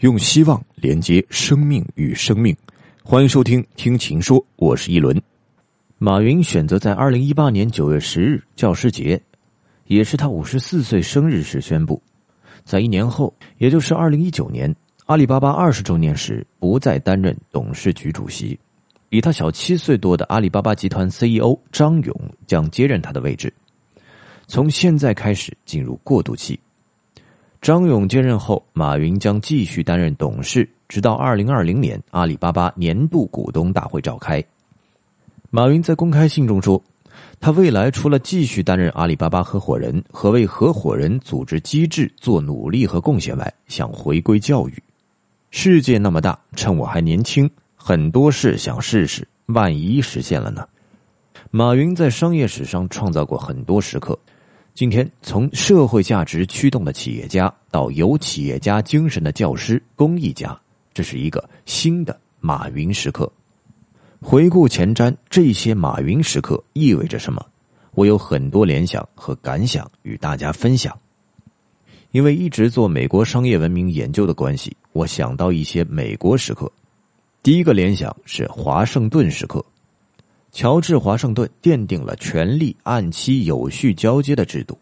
用希望连接生命与生命，欢迎收听《听情说》，我是一轮。马云选择在二零一八年九月十日教师节，也是他五十四岁生日时宣布，在一年后，也就是二零一九年阿里巴巴二十周年时，不再担任董事局主席，比他小七岁多的阿里巴巴集团 CEO 张勇将接任他的位置。从现在开始进入过渡期。张勇接任后，马云将继续担任董事，直到二零二零年阿里巴巴年度股东大会召开。马云在公开信中说：“他未来除了继续担任阿里巴巴合伙人和为合伙人组织机制做努力和贡献外，想回归教育。世界那么大，趁我还年轻，很多事想试试，万一实现了呢？”马云在商业史上创造过很多时刻。今天，从社会价值驱动的企业家到有企业家精神的教师、公益家，这是一个新的马云时刻。回顾前瞻，这些马云时刻意味着什么？我有很多联想和感想与大家分享。因为一直做美国商业文明研究的关系，我想到一些美国时刻。第一个联想是华盛顿时刻。乔治·华盛顿奠定了权力按期有序交接的制度。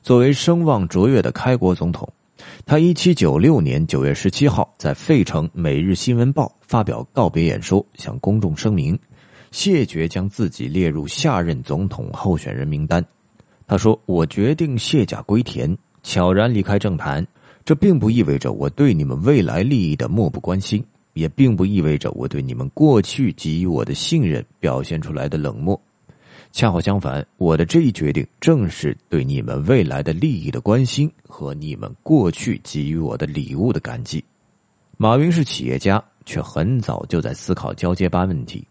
作为声望卓越的开国总统，他一七九六年九月十七号在费城《每日新闻报》发表告别演说，向公众声明谢绝将自己列入下任总统候选人名单。他说：“我决定卸甲归田，悄然离开政坛。这并不意味着我对你们未来利益的漠不关心。”也并不意味着我对你们过去给予我的信任表现出来的冷漠，恰好相反，我的这一决定正是对你们未来的利益的关心和你们过去给予我的礼物的感激。马云是企业家，却很早就在思考交接班问题。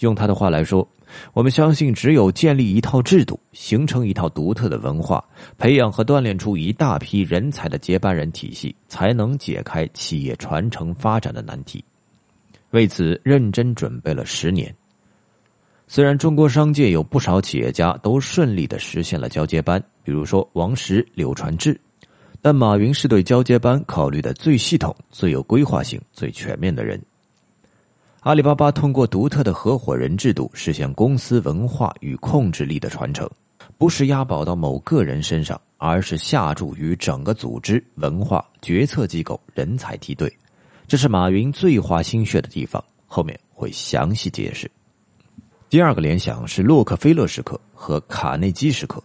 用他的话来说，我们相信，只有建立一套制度，形成一套独特的文化，培养和锻炼出一大批人才的接班人体系，才能解开企业传承发展的难题。为此，认真准备了十年。虽然中国商界有不少企业家都顺利的实现了交接班，比如说王石、柳传志，但马云是对交接班考虑的最系统、最有规划性、最全面的人。阿里巴巴通过独特的合伙人制度实现公司文化与控制力的传承，不是押宝到某个人身上，而是下注于整个组织、文化、决策机构、人才梯队。这是马云最花心血的地方，后面会详细解释。第二个联想是洛克菲勒时刻和卡内基时刻。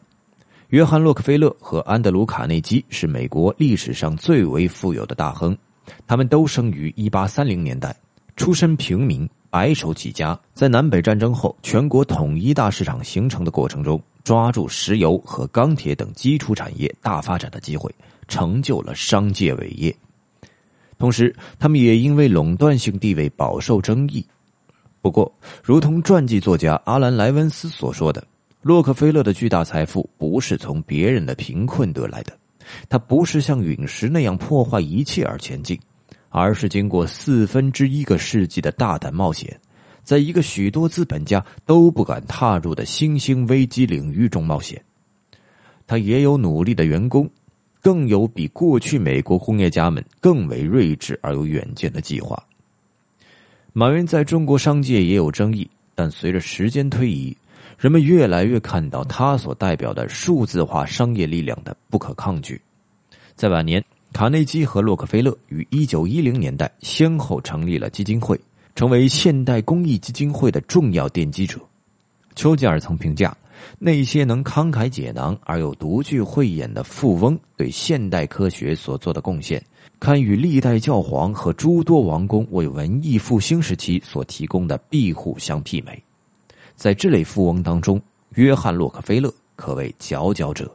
约翰·洛克菲勒和安德鲁·卡内基是美国历史上最为富有的大亨，他们都生于一八三零年代。出身平民，白手起家，在南北战争后全国统一大市场形成的过程中，抓住石油和钢铁等基础产业大发展的机会，成就了商界伟业。同时，他们也因为垄断性地位饱受争议。不过，如同传记作家阿兰·莱文斯所说的，洛克菲勒的巨大财富不是从别人的贫困得来的，他不是像陨石那样破坏一切而前进。而是经过四分之一个世纪的大胆冒险，在一个许多资本家都不敢踏入的新兴危机领域中冒险。他也有努力的员工，更有比过去美国工业家们更为睿智而有远见的计划。马云在中国商界也有争议，但随着时间推移，人们越来越看到他所代表的数字化商业力量的不可抗拒。在晚年。卡内基和洛克菲勒于一九一零年代先后成立了基金会，成为现代公益基金会的重要奠基者。丘吉尔曾评价，那些能慷慨解囊而又独具慧眼的富翁对现代科学所做的贡献，堪与历代教皇和诸多王公为文艺复兴时期所提供的庇护相媲美。在这类富翁当中，约翰·洛克菲勒可谓佼佼者。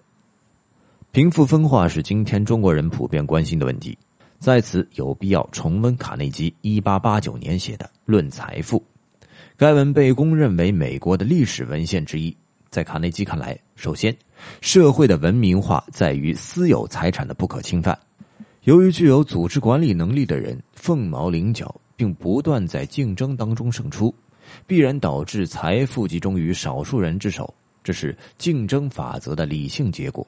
贫富分化是今天中国人普遍关心的问题，在此有必要重温卡内基一八八九年写的《论财富》，该文被公认为美国的历史文献之一。在卡内基看来，首先，社会的文明化在于私有财产的不可侵犯。由于具有组织管理能力的人凤毛麟角，并不断在竞争当中胜出，必然导致财富集中于少数人之手，这是竞争法则的理性结果。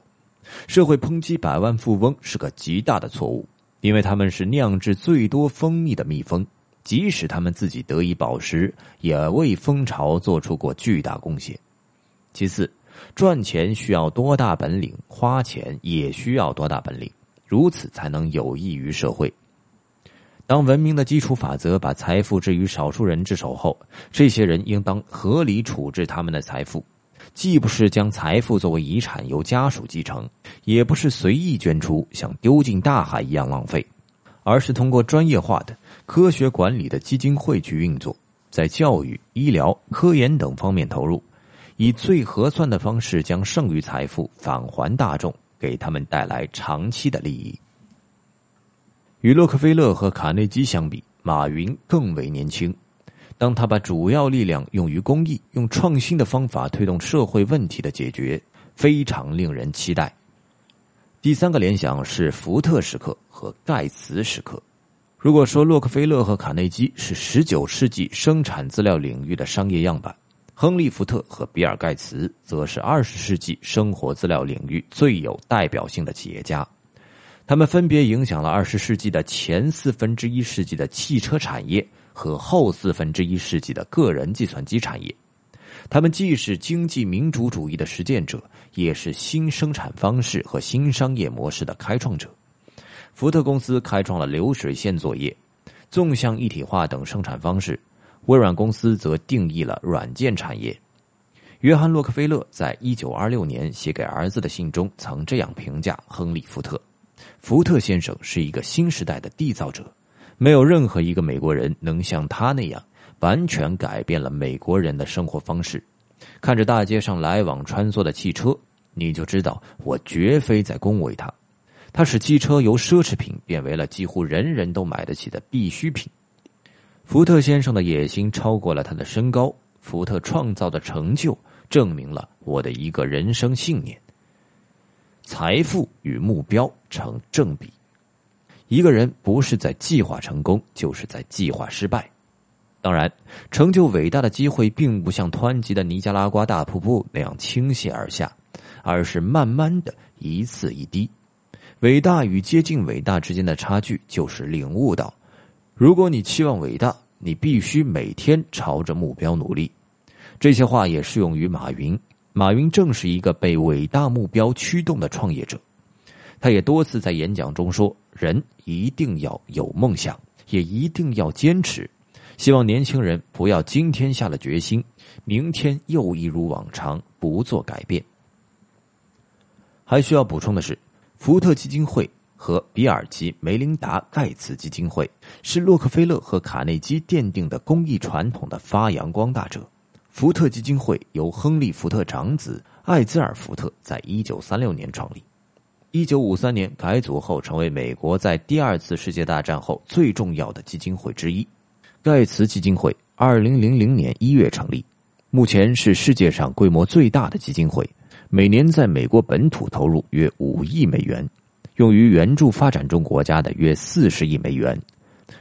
社会抨击百万富翁是个极大的错误，因为他们是酿制最多蜂蜜的蜜蜂，即使他们自己得以保食，也为蜂巢做出过巨大贡献。其次，赚钱需要多大本领，花钱也需要多大本领，如此才能有益于社会。当文明的基础法则把财富置于少数人之手后，这些人应当合理处置他们的财富，既不是将财富作为遗产由家属继承，也不是随意捐出像丢进大海一样浪费，而是通过专业化的、科学管理的基金会去运作，在教育、医疗、科研等方面投入，以最合算的方式将剩余财富返还大众，给他们带来长期的利益。与洛克菲勒和卡内基相比，马云更为年轻。当他把主要力量用于公益，用创新的方法推动社会问题的解决，非常令人期待。第三个联想是福特时刻和盖茨时刻。如果说洛克菲勒和卡内基是十九世纪生产资料领域的商业样板，亨利·福特和比尔·盖茨则是二十世纪生活资料领域最有代表性的企业家。他们分别影响了二十世纪的前四分之一世纪的汽车产业和后四分之一世纪的个人计算机产业。他们既是经济民主主义的实践者，也是新生产方式和新商业模式的开创者。福特公司开创了流水线作业、纵向一体化等生产方式，微软公司则定义了软件产业。约翰·洛克菲勒在一九二六年写给儿子的信中曾这样评价亨利·福特。福特先生是一个新时代的缔造者，没有任何一个美国人能像他那样完全改变了美国人的生活方式。看着大街上来往穿梭的汽车，你就知道我绝非在恭维他。他使汽车由奢侈品变为了几乎人人都买得起的必需品。福特先生的野心超过了他的身高，福特创造的成就证明了我的一个人生信念。财富与目标成正比，一个人不是在计划成功，就是在计划失败。当然，成就伟大的机会并不像湍急的尼加拉瓜大瀑布那样倾泻而下，而是慢慢的一次一滴。伟大与接近伟大之间的差距，就是领悟到：如果你期望伟大，你必须每天朝着目标努力。这些话也适用于马云。马云正是一个被伟大目标驱动的创业者，他也多次在演讲中说：“人一定要有梦想，也一定要坚持。”希望年轻人不要今天下了决心，明天又一如往常不做改变。还需要补充的是，福特基金会和比尔及梅琳达·盖茨基金会是洛克菲勒和卡内基奠定的公益传统的发扬光大者。福特基金会由亨利·福特长子艾兹尔·福特在一九三六年创立，一九五三年改组后成为美国在第二次世界大战后最重要的基金会之一。盖茨基金会二零零零年一月成立，目前是世界上规模最大的基金会，每年在美国本土投入约五亿美元，用于援助发展中国家的约四十亿美元。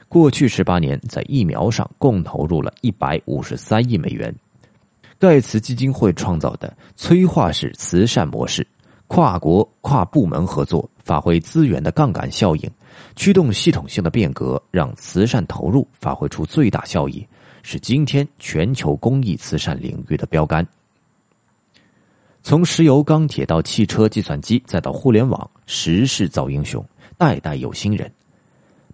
过去十八年在疫苗上共投入了一百五十三亿美元。盖茨基金会创造的催化式慈善模式，跨国跨部门合作，发挥资源的杠杆效应，驱动系统性的变革，让慈善投入发挥出最大效益，是今天全球公益慈善领域的标杆。从石油、钢铁到汽车、计算机，再到互联网，时势造英雄，代代有新人。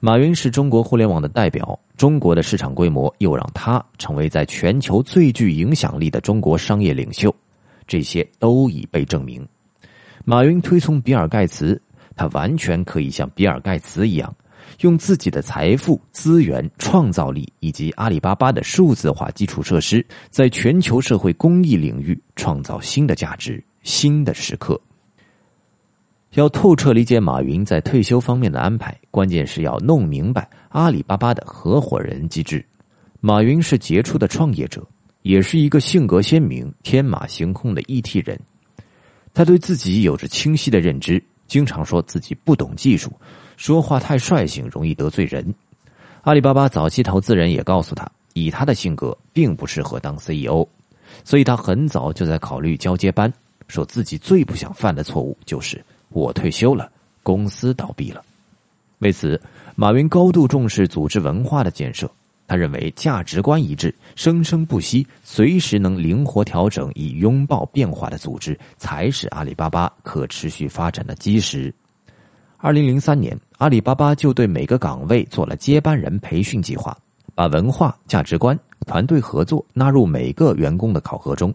马云是中国互联网的代表，中国的市场规模又让他成为在全球最具影响力的中国商业领袖，这些都已被证明。马云推崇比尔盖茨，他完全可以像比尔盖茨一样，用自己的财富、资源、创造力以及阿里巴巴的数字化基础设施，在全球社会公益领域创造新的价值、新的时刻。要透彻理解马云在退休方面的安排，关键是要弄明白阿里巴巴的合伙人机制。马云是杰出的创业者，也是一个性格鲜明、天马行空的 ET 人。他对自己有着清晰的认知，经常说自己不懂技术，说话太率性，容易得罪人。阿里巴巴早期投资人也告诉他，以他的性格，并不适合当 CEO，所以他很早就在考虑交接班，说自己最不想犯的错误就是。我退休了，公司倒闭了。为此，马云高度重视组织文化的建设。他认为价值观一致、生生不息、随时能灵活调整以拥抱变化的组织，才是阿里巴巴可持续发展的基石。二零零三年，阿里巴巴就对每个岗位做了接班人培训计划，把文化、价值观、团队合作纳入每个员工的考核中。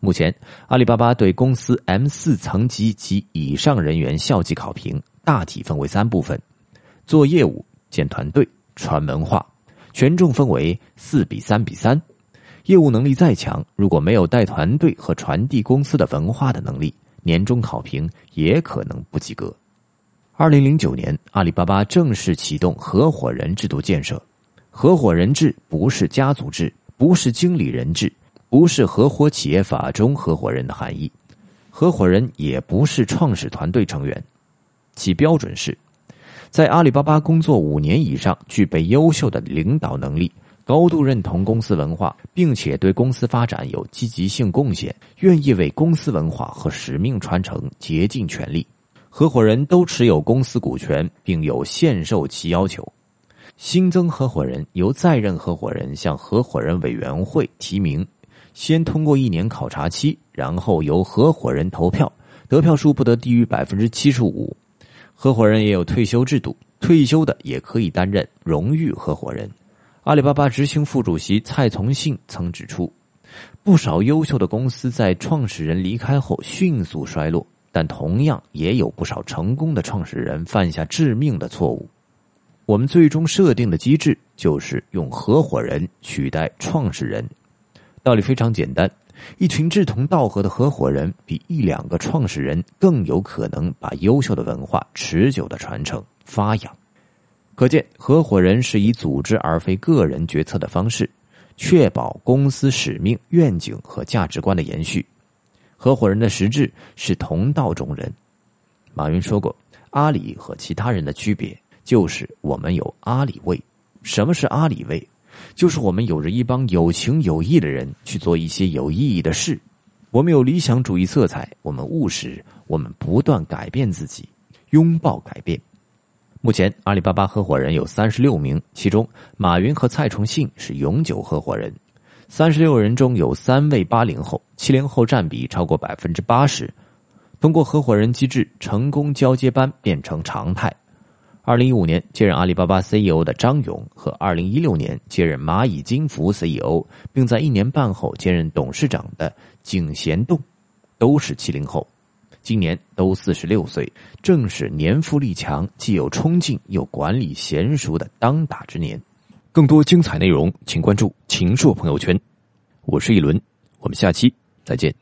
目前，阿里巴巴对公司 M 四层级及以上人员校际考评大体分为三部分：做业务、建团队、传文化。权重分为四比三比三。业务能力再强，如果没有带团队和传递公司的文化的能力，年终考评也可能不及格。二零零九年，阿里巴巴正式启动合伙人制度建设。合伙人制不是家族制，不是经理人制。不是合伙企业法中合伙人的含义，合伙人也不是创始团队成员，其标准是，在阿里巴巴工作五年以上，具备优秀的领导能力，高度认同公司文化，并且对公司发展有积极性贡献，愿意为公司文化和使命传承竭尽全力。合伙人都持有公司股权，并有限售期要求。新增合伙人由在任合伙人向合伙人委员会提名。先通过一年考察期，然后由合伙人投票，得票数不得低于百分之七十五。合伙人也有退休制度，退休的也可以担任荣誉合伙人。阿里巴巴执行副主席蔡从信曾指出，不少优秀的公司在创始人离开后迅速衰落，但同样也有不少成功的创始人犯下致命的错误。我们最终设定的机制就是用合伙人取代创始人。道理非常简单，一群志同道合的合伙人比一两个创始人更有可能把优秀的文化持久的传承发扬。可见，合伙人是以组织而非个人决策的方式，确保公司使命、愿景和价值观的延续。合伙人的实质是同道中人。马云说过：“阿里和其他人的区别就是我们有阿里味。”什么是阿里味？就是我们有着一帮有情有义的人去做一些有意义的事，我们有理想主义色彩，我们务实，我们不断改变自己，拥抱改变。目前，阿里巴巴合伙人有三十六名，其中马云和蔡崇信是永久合伙人。三十六人中有三位八零后，七零后占比超过百分之八十。通过合伙人机制，成功交接班变成常态。二零一五年接任阿里巴巴 CEO 的张勇和二零一六年接任蚂蚁金服 CEO，并在一年半后接任董事长的景贤栋，都是七零后，今年都四十六岁，正是年富力强、既有冲劲又管理娴熟的当打之年。更多精彩内容，请关注秦朔朋友圈。我是一轮，我们下期再见。